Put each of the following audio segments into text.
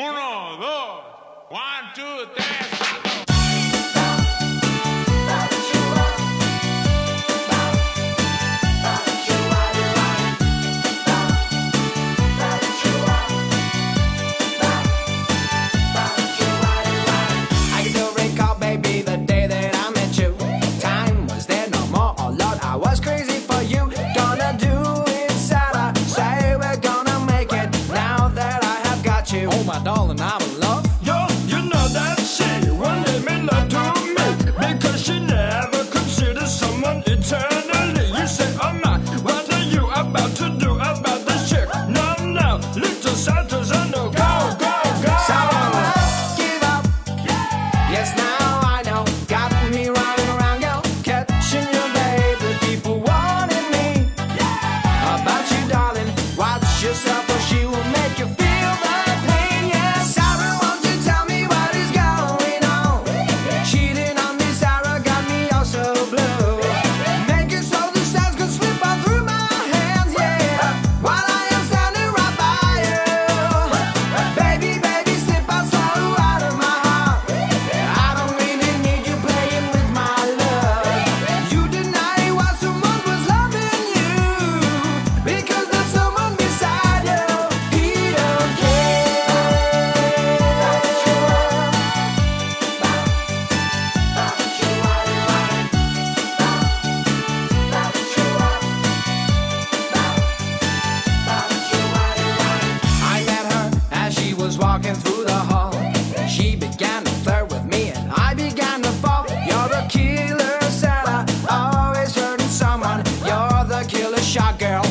Uno, dos, one, two, tres. my darling, I would love. Yo, you know that she wanted me not to me because she never considered someone eternally. You say, oh my, what are you about to do about this chick? No, no, little Santa's on the go, go, go. So I won't give up. Yes, now.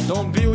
Don't be